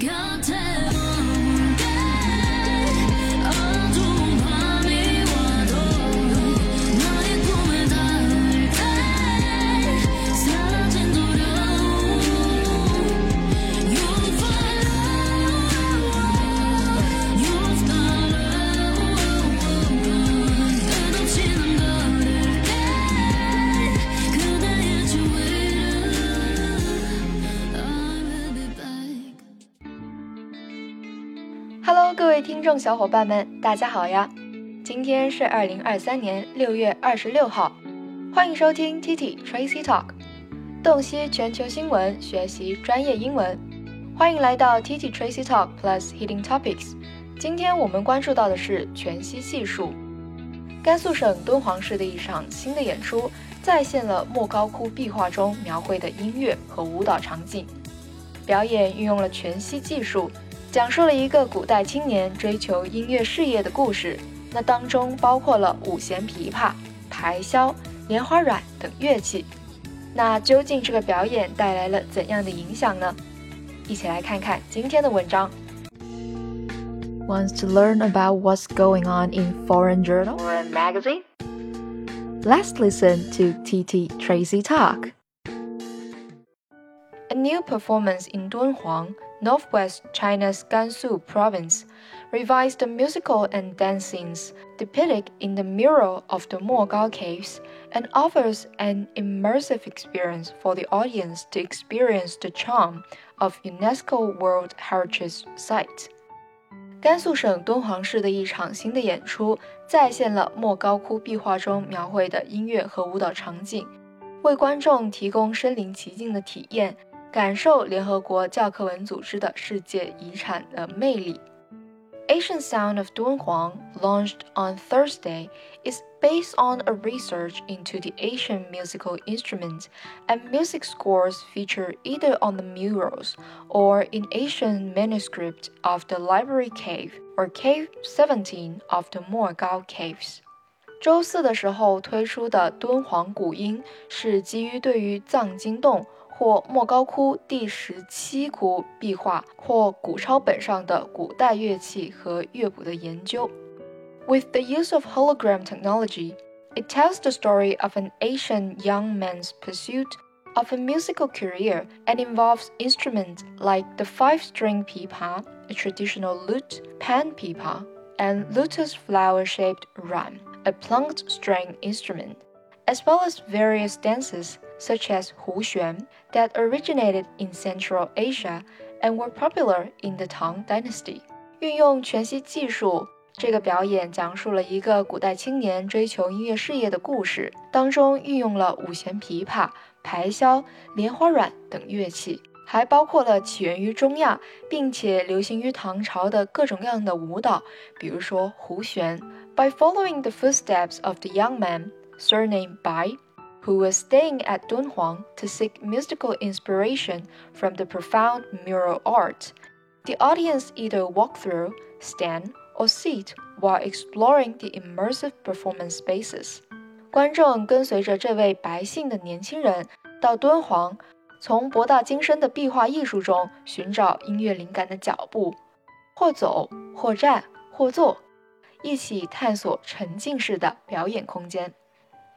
contact. 各位听众小伙伴们，大家好呀！今天是二零二三年六月二十六号，欢迎收听 TT Tracy Talk，洞悉全球新闻，学习专业英文。欢迎来到 TT Tracy Talk Plus Hidden Topics。今天我们关注到的是全息技术。甘肃省敦煌市的一场新的演出，再现了莫高窟壁画中描绘的音乐和舞蹈场景。表演运用了全息技术。讲述了一个古代青年追求音乐事业的故事，那当中包括了五弦琵琶、排箫、莲花阮等乐器。那究竟这个表演带来了怎样的影响呢？一起来看看今天的文章。Wants to learn about what's going on in foreign journal or magazine? Let's listen to TT Tracy talk. A new performance in Dunhuang northwest China's Gansu province, revised the musical and dance scenes depicted in the mural of the Mogao caves and offers an immersive experience for the audience to experience the charm of UNESCO World Heritage Site. 甘肃省敦煌市的一场新的演出，再现了莫高窟壁画中描绘的音乐和舞蹈场景，为观众提供身临其境的体验。 感受联合国教科文组织的世界遗产的魅力。Asian Sound of Dunhuang, launched on Thursday, is based on a research into the Asian musical instruments and music scores featured either on the murals or in Asian manuscript of the Library Cave or Cave 17 of the Mogao Caves. 周四的时候推出的敦煌古音是基于对于藏经洞或莫高窟第十七窟壁画或古抄本上的古代乐器和乐谱的研究。With the use of hologram technology, it tells the story of an Asian young man's pursuit of a musical career and involves instruments like the five string pipa, a traditional lute, pan pipa, and lotus flower shaped ruan, a plucked string instrument, as well as various dances such as Hu Xuan, that originated in Central Asia and were popular in the Tang Dynasty. 运用全息技术，这个表演讲述了一个古代青年追求音乐事业的故事，当中运用了五弦琵琶、排箫、莲花软等乐器，还包括了起源于中亚并且流行于唐朝的各种各样的舞蹈，比如说胡旋。By following the footsteps of the young man, surnamed Bai who was staying at Dunhuang to seek mystical inspiration from the profound mural art. The audience either walk through, stand, or sit while exploring the immersive performance spaces. 观众跟随着这位白姓的年轻人到敦煌，从博大精深的壁画艺术中寻找音乐灵感的脚步，或走，或站，或坐，一起探索沉浸式的表演空间。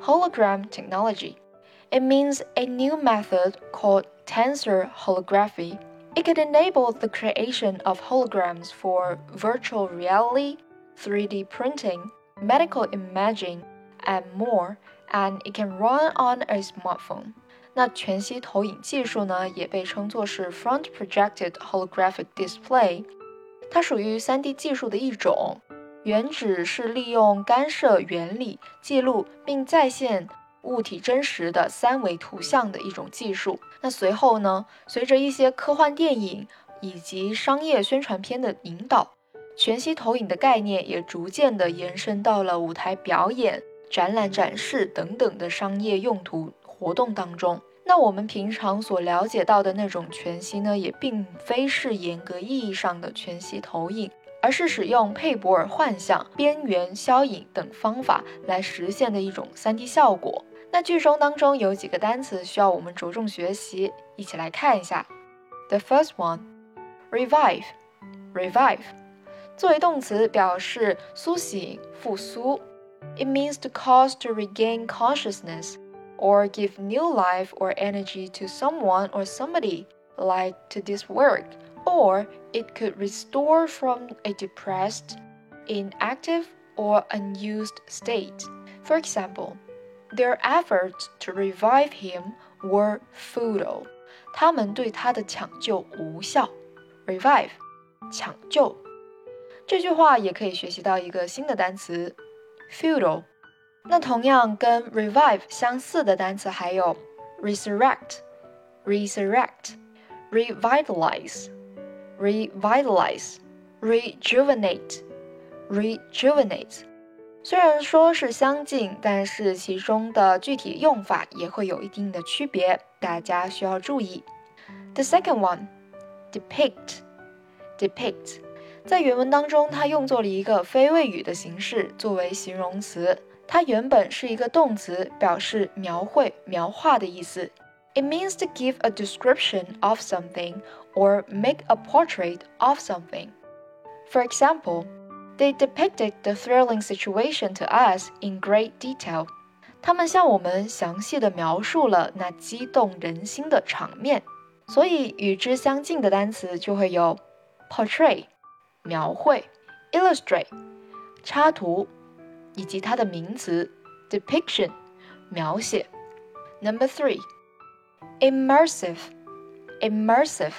hologram technology. It means a new method called tensor holography. It can enable the creation of holograms for virtual reality, 3D printing, medical imaging, and more, and it can run on a smartphone. 那全息投影技术呢，也被称作是 front projected holographic display，它属于 3D 技术的一种。 原指是利用干涉原理记录并再现物体真实的三维图像的一种技术。那随后呢，随着一些科幻电影、以及商业宣传片的引导，全息投影的概念也逐渐的延伸到了舞台表演、展览展示等等的商业用途活动当中。那我们平常所了解到的那种全息呢，也并非是严格意义上的全息投影，而是使用佩珀尔幻象、边缘消影等方法来实现的一种 3D 效果。那剧中当中有几个单词需要我们着重学习，一起来看一下。The first one, revive, revive，作为动词表示苏醒、复苏。It means to cause to regain consciousness or give new life or energy to someone or somebody, like to this work. Or it could restore from a depressed, inactive, or unused state. For example, their efforts to revive him were futile. 他们对他的抢救无效。revive，抢救。这句话也可以学习到一个新的单词，futile。那同样跟 revive 相似的单词还有 resurrect、resurrect、revitalize、 revitalize、rejuvenate、rejuvenate。虽然说是相近，但是其中的具体用法也会有一定的区别，大家需要注意。The second one, depict, depict，在原文当中，它用作了一个非谓语的形式作为形容词，它原本是一个动词，表示描绘、描画的意思。It means to give a description of something or make a portrait of something. For example. They depicted the thrilling situation to us in great detail. 他们向我们详细的描述了那激动人心的场面。所以与之相近的单词就会有 portray 描绘，illustrate 插图，以及它的名词 depiction 描写。Number three, immersive, immersive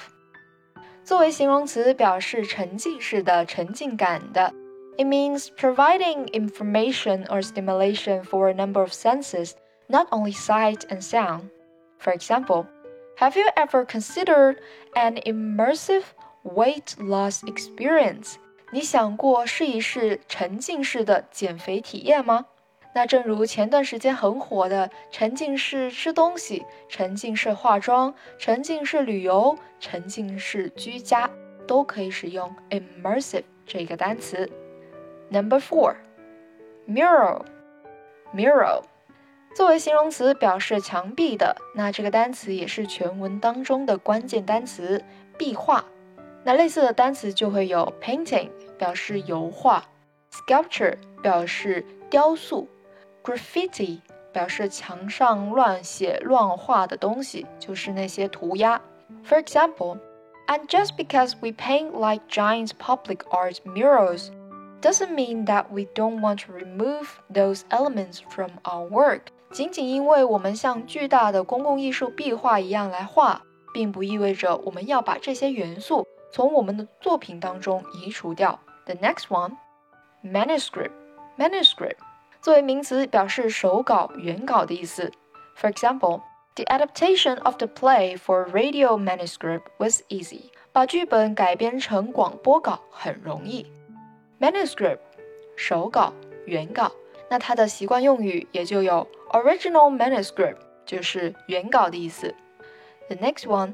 作为形容词，表示沉浸式的、沉浸感的。it means providing information or stimulation for a number of senses, not only sight and sound. For example, have you ever considered an immersive weight loss experience? 你想过试一试沉浸式的减肥体验吗？ 那正如前段时间很火的沉浸式吃东西、沉浸式化妆、沉浸式旅游、沉浸式居家，都可以使用 immersive 这个单词。Number four, mural, mural，作为形容词表示墙壁的，那这个单词也是全文当中的关键单词，壁画。那类似的单词就会有 painting，表示油画；sculpture 表示雕塑 ；graffiti 表示墙上乱写乱画的东西，就是那些涂鸦。For example, and just because we paint like giant public art murals doesn't mean that we don't want to remove those elements from our work。仅仅因为我们像巨大的公共艺术壁画一样来画，并不意味着我们要把这些元素从我们的作品当中移除掉。The next one, manuscript. Manuscript 作为名词表示手稿、原稿的意思。For example, the adaptation of the play for radio manuscript was easy. 把剧本改编成广播稿很容易。manuscript 手稿、原稿，那它的习惯用语也就有 original manuscript，就是原稿的意思。The next one,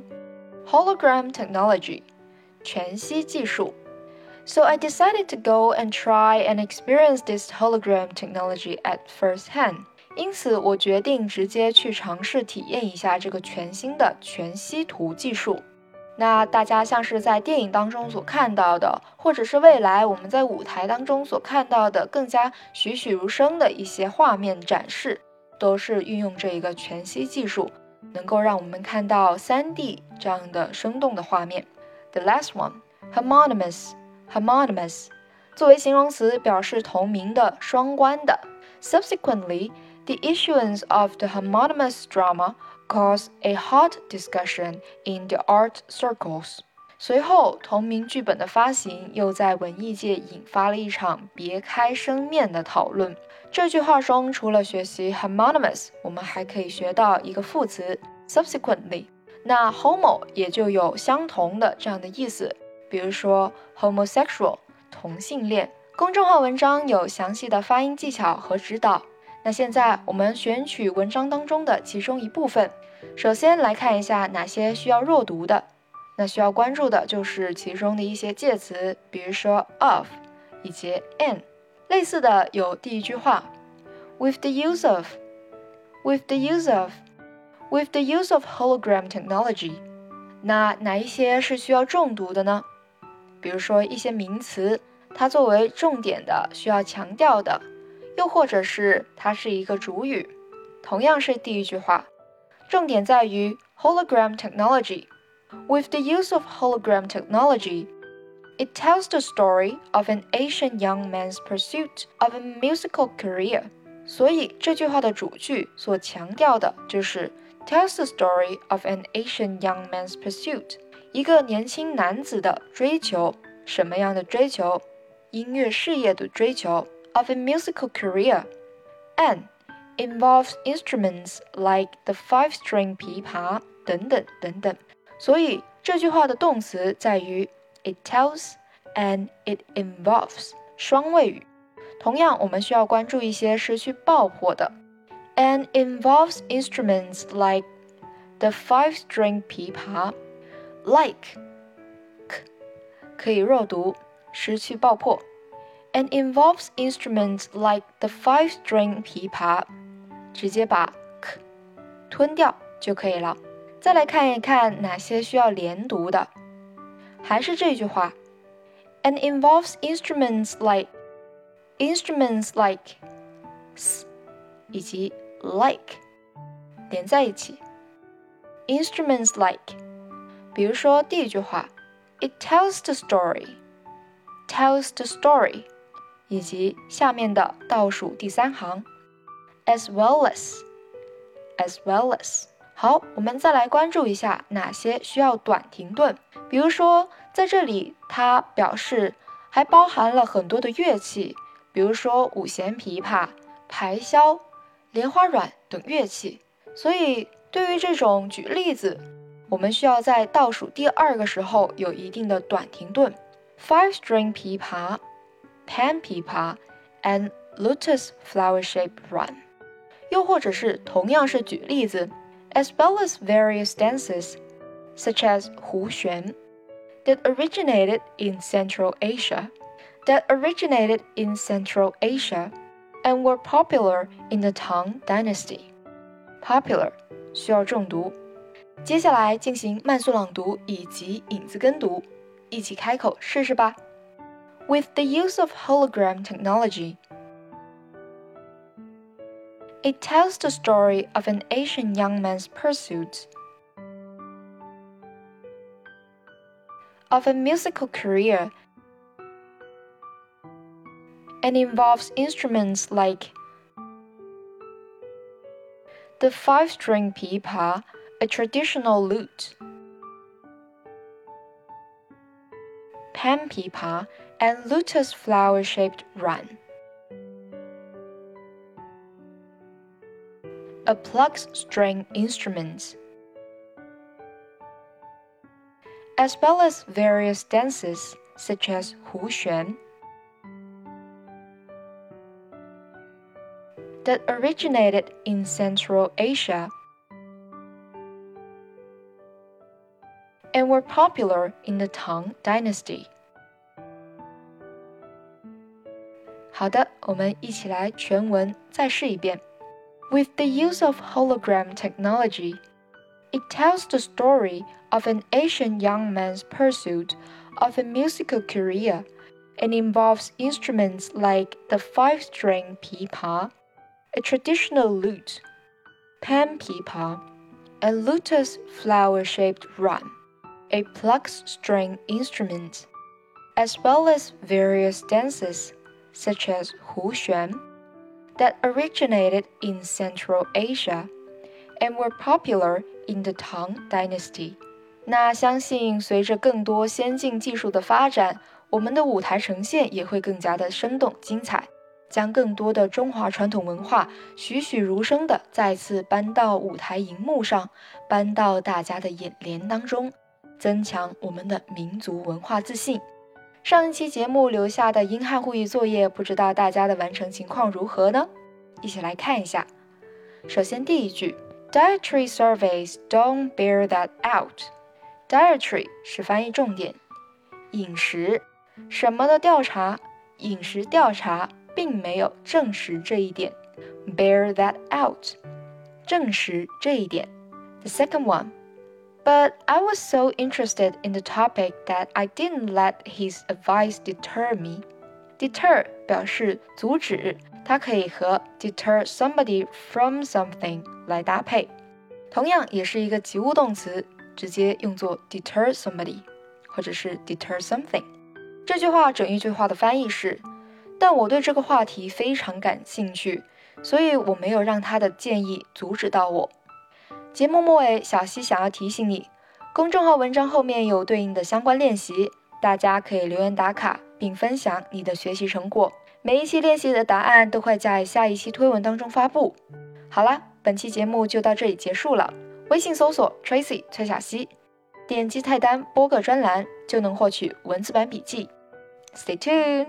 hologram technology，全息技术。 So I decided to go and try and experience this hologram technology at first hand。因此，我决定直接去尝试体验一下这个全新的全息图技术。那大家像是在电影当中所看到的，或者是未来我们在舞台当中所看到的更加栩栩如生的一些画面展示，都是运用这一个全息技术，能够让我们看到 3D 这样的生动的画面。The last one, homonymous, homonymous，作为形容词表示同名的、双关的。Subsequently, the issuance of the homonymous drama caused a hot discussion in the art circles。随后，同名剧本的发行又在文艺界引发了一场别开生面的讨论。这句话中，除了学习 homonymous，我们还可以学到一个副词 subsequently。那 homo 也就有相同的这样的意思，比如说 homosexual 同性恋。公众号文章有详细的发音技巧和指导。那现在我们选取文章当中的其中一部分，首先来看一下哪些需要弱读的。那需要关注的就是其中的一些介词，比如说 of 以及 in。类似的有第一句话，with the use of，with the use of，with the use of hologram technology。那哪一些是需要重读的呢？比如说一些名词，它作为重点的需要强调的，又或者是它是一个主语。同样是第一句话，重点在于 hologram technology。With the use of hologram technology, it tells the story of an Asian young man's pursuit of a musical career. 所以这句话的主句所强调的就是 tells the story of an Asian young man's pursuit， 一个年轻男子的追求，什么样的追求？音乐事业的追求。Of a musical career, and involves instruments like the five-string 琵琶等等等等。所以这句话的动词在于 it tells and it involves 双谓语。同样，我们需要关注一些失去爆破的，and involves instruments like the five-string 琵琶 ，like 可以弱读，失去爆破，and involves instruments like the five-string 琵琶，直接把 k 吞掉就可以了。再来看一看哪些需要连读的，还是这句话，and involves instruments like instruments like s 以及 like 连在一起，instruments like， 比如说第一句话，it tells the story，tells the story，以及下面的倒数第三行，as well as，as well as。好，我们再来关注一下哪些需要短停顿。比如说，在这里它表示还包含了很多的乐器，比如说五弦琵琶、排箫、莲花软等乐器。所以，对于这种举例子，我们需要在倒数第二个时候有一定的短停顿。Five-string pipa, pan pipa, and lotus flower-shaped ruan。又或者是同样是举例子，as well as various dances such as 胡旋 that originated in Central Asia, that originated in Central Asia, and were popular in the Tang Dynasty. Popular 需要重读。接下来进行慢速朗读以及引子跟读，一起开口试试吧。With the use of hologram technology, it tells the story of an Asian young man's pursuit of a musical career and involves instruments like the five string pipa, a traditional lute, pan pipa, and lotus flower shaped ruan. a plucked string instrument, as well as various dances such as Hu Xuan, that originated in Central Asia were popular in the Tang Dynasty. 好的，我们一起来全文再试一遍。With the use of hologram technology, it tells the story of an Asian young man's pursuit of a musical career and involves instruments like the five string pipa, a traditional lute, pan pipa, and lutus flower shaped ruan a plucked string instrument, as well as various dances such as hu xuan that originated in Central Asia and were popular in the Tang Dynasty。那相信随着更多先进技术的发展，我们的舞台呈现也会更加的生动精彩。 将更多的中华传统文化栩栩如生的再次搬到舞台荧幕上，搬到大家的眼帘当中， 增强我们的民族文化自信。上一期节目留下的英汉互译作业，不知道大家的完成情况如何呢？一起来看一下。首先第一句，dietary surveys don't bear that out。dietary 是翻译重点，饮食什么的调查，饮食调查并没有证实这一点。bear that out，证实这一点。The second one。But I was so interested in the topic that I didn't let his advice deter me. Deter 表示阻止，它可以和 deter somebody from something 来搭配，同样也是一个及物动词，直接用作 deter somebody，或者是 deter something。这句话整一句话的翻译是：但我对这个话题非常感兴趣，所以我没有让他的建议阻止到我。 节目末尾，小溪想要提醒你，公众号文章后面有对应的相关练习，大家可以留言打卡并分享你的学习成果。每一期练习的答案都会在下一期推文当中发布。好啦，本期节目就到这里结束了。微信搜索 Tracy 崔小溪，点击菜单播客专栏就能获取文字版笔记。Stay tuned。